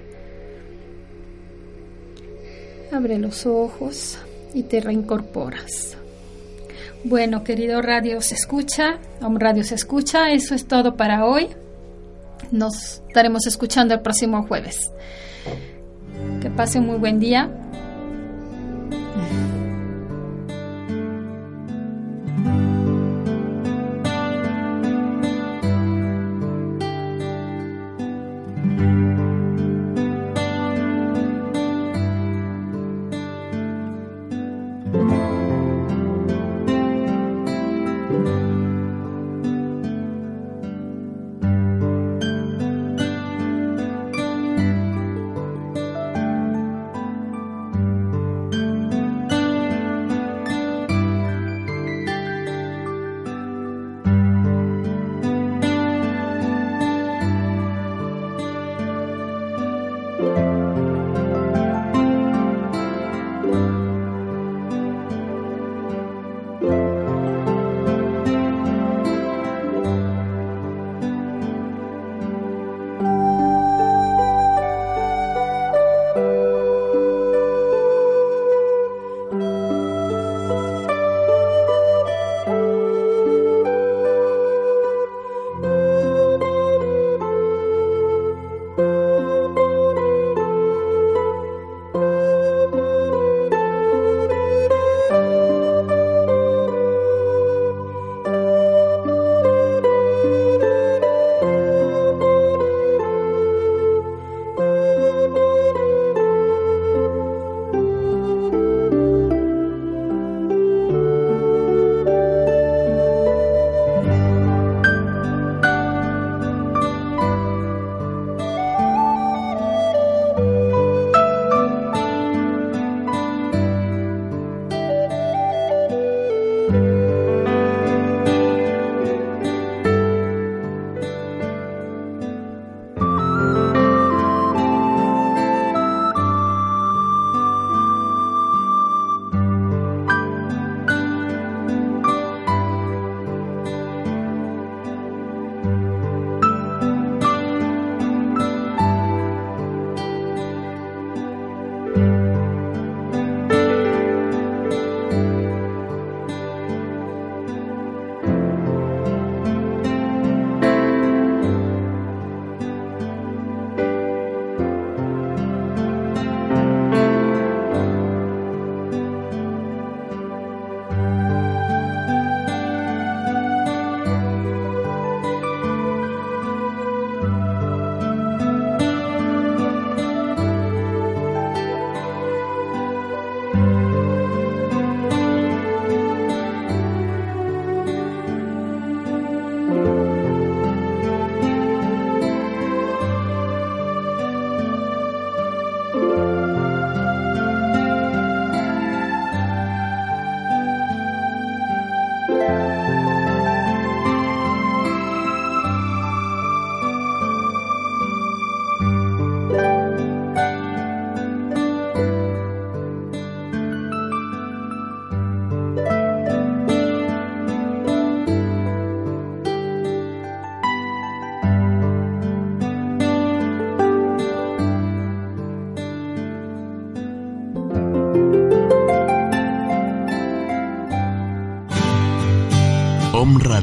Abre los ojos y te reincorporas. Bueno, querido Radio Se Escucha, Radio Se Escucha, eso es todo para hoy. Nos estaremos escuchando el próximo jueves. Que pase un muy buen día.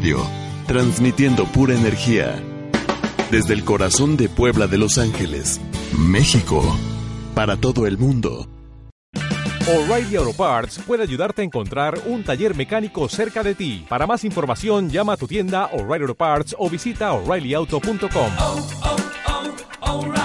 Radio, transmitiendo pura energía. Desde el corazón de Puebla de Los Ángeles, México, para todo el mundo. O'Reilly Auto Parts puede ayudarte a encontrar un taller mecánico cerca de ti. Para más información, llama a tu tienda O'Reilly Auto Parts o visita oreillyauto.com. Oh, oh, oh.